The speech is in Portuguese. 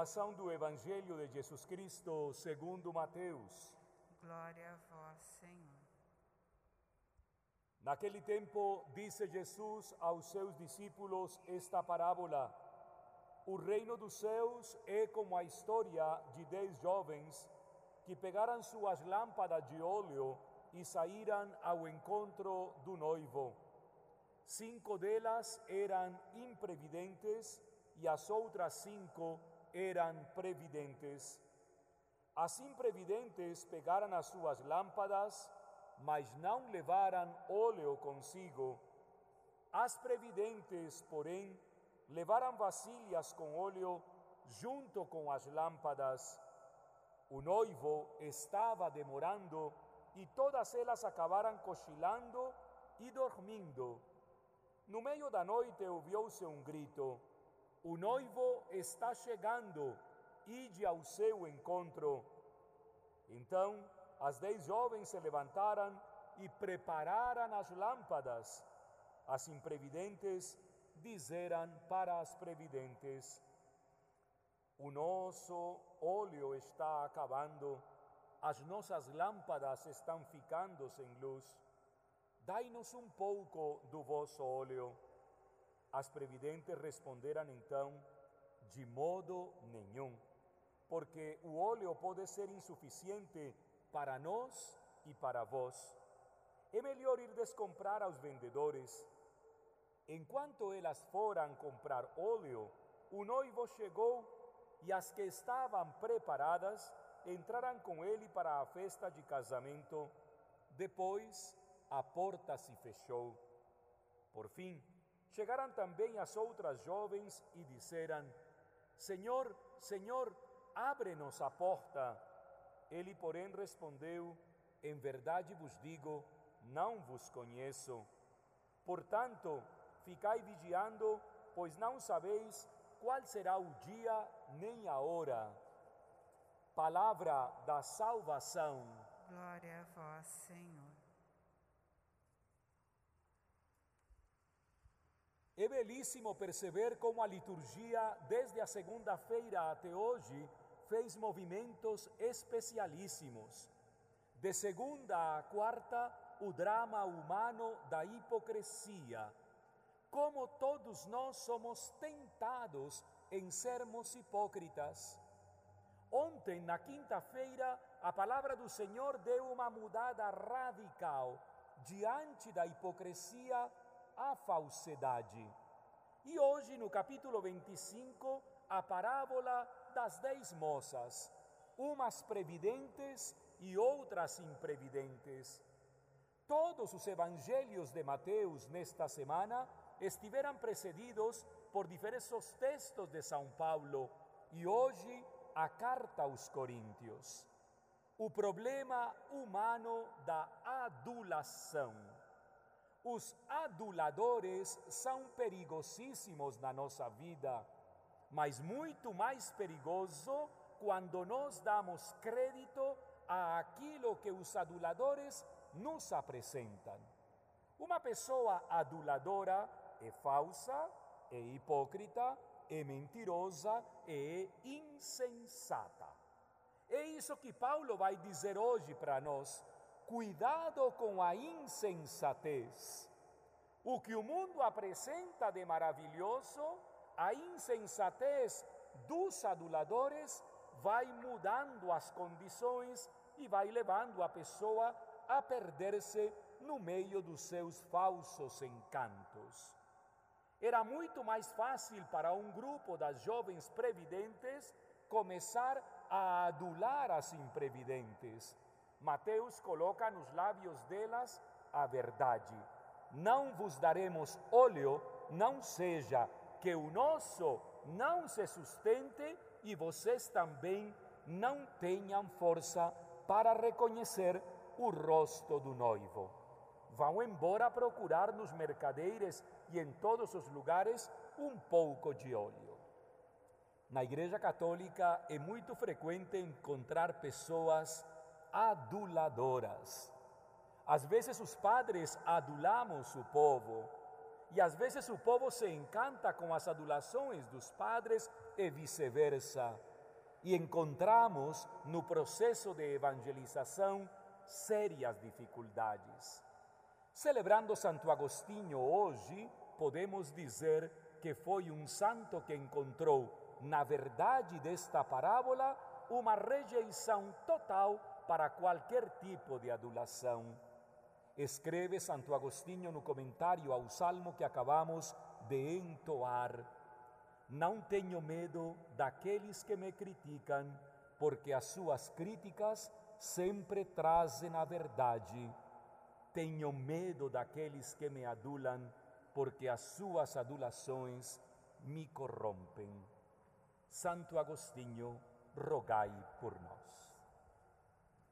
Proclamação do Evangelho de Jesus Cristo segundo Mateus. Glória a vós, Senhor. Naquele tempo, disse Jesus aos seus discípulos esta parábola: O reino dos céus é como a história de dez jovens que pegaram suas lâmpadas de óleo e saíram ao encontro do noivo. Cinco delas eram imprevidentes e as outras cinco eram previdentes. As imprevidentes pegaram as suas lâmpadas, mas não levaram óleo consigo. As previdentes, porém, levaram vasilhas com óleo junto com as lâmpadas. O noivo estava demorando e todas elas acabaram cochilando e dormindo. No meio da noite ouviu-se um grito: O noivo está chegando, ide ao seu encontro. Então as dez jovens se levantaram e prepararam as lâmpadas. As imprevidentes disseram para as previdentes: O nosso óleo está acabando, as nossas lâmpadas estão ficando sem luz. Dai-nos um pouco do vosso óleo. As previdentes responderam então: De modo nenhum, porque o óleo pode ser insuficiente para nós e para vós. É melhor ir descomprar aos vendedores. Enquanto elas foram comprar óleo, o noivo chegou e as que estavam preparadas entraram com ele para a festa de casamento. Depois, a porta se fechou. Por fim, chegaram também as outras jovens e disseram: Senhor, Senhor, abre-nos a porta. Ele, porém, respondeu: Em verdade vos digo, não vos conheço. Portanto, ficai vigiando, pois não sabeis qual será o dia nem a hora. Palavra da salvação. Glória a vós, Senhor. É belíssimo perceber como a liturgia, desde a segunda-feira até hoje, fez movimentos especialíssimos. De segunda a quarta, o drama humano da hipocrisia. Como todos nós somos tentados em sermos hipócritas. Ontem, na quinta-feira, a palavra do Senhor deu uma mudada radical diante da hipocrisia a falsidade. E hoje, no capítulo 25, a parábola das dez moças, umas previdentes e outras imprevidentes. Todos os evangelhos de Mateus nesta semana estiveram precedidos por diversos textos de São Paulo e hoje a carta aos Coríntios. O problema humano da adulação. Os aduladores são perigosíssimos na nossa vida, mas muito mais perigoso quando nós damos crédito a aquilo que os aduladores nos apresentam. Uma pessoa aduladora é falsa, é hipócrita, é mentirosa, é insensata. É isso que Paulo vai dizer hoje para nós cuidado com a insensatez. O que o mundo apresenta de maravilhoso, a insensatez dos aduladores vai mudando as condições e vai levando a pessoa a perder-se no meio dos seus falsos encantos. Era muito mais fácil para um grupo das jovens previdentes começar a adular as imprevidentes Mateus coloca nos lábios delas a verdade. Não vos daremos óleo, não seja que o nosso não se sustente e vocês também não tenham força para reconhecer o rosto do noivo. Vão embora procurar nos mercadeires e em todos os lugares um pouco de óleo. Na Igreja Católica é muito frequente encontrar pessoas aduladoras. Às vezes os padres adulamos o povo e às vezes o povo se encanta com as adulações dos padres e vice-versa. E encontramos no processo de evangelização sérias dificuldades. Celebrando Santo Agostinho hoje, podemos dizer que foi um santo que encontrou, na verdade desta parábola, uma rejeição total para qualquer tipo de adulação. Escreve Santo Agostinho no comentário ao salmo que acabamos de entoar. Não tenho medo daqueles que me criticam, porque as suas críticas sempre trazem a verdade. Tenho medo daqueles que me adulam, porque as suas adulações me corrompem. Santo Agostinho, rogai por nós.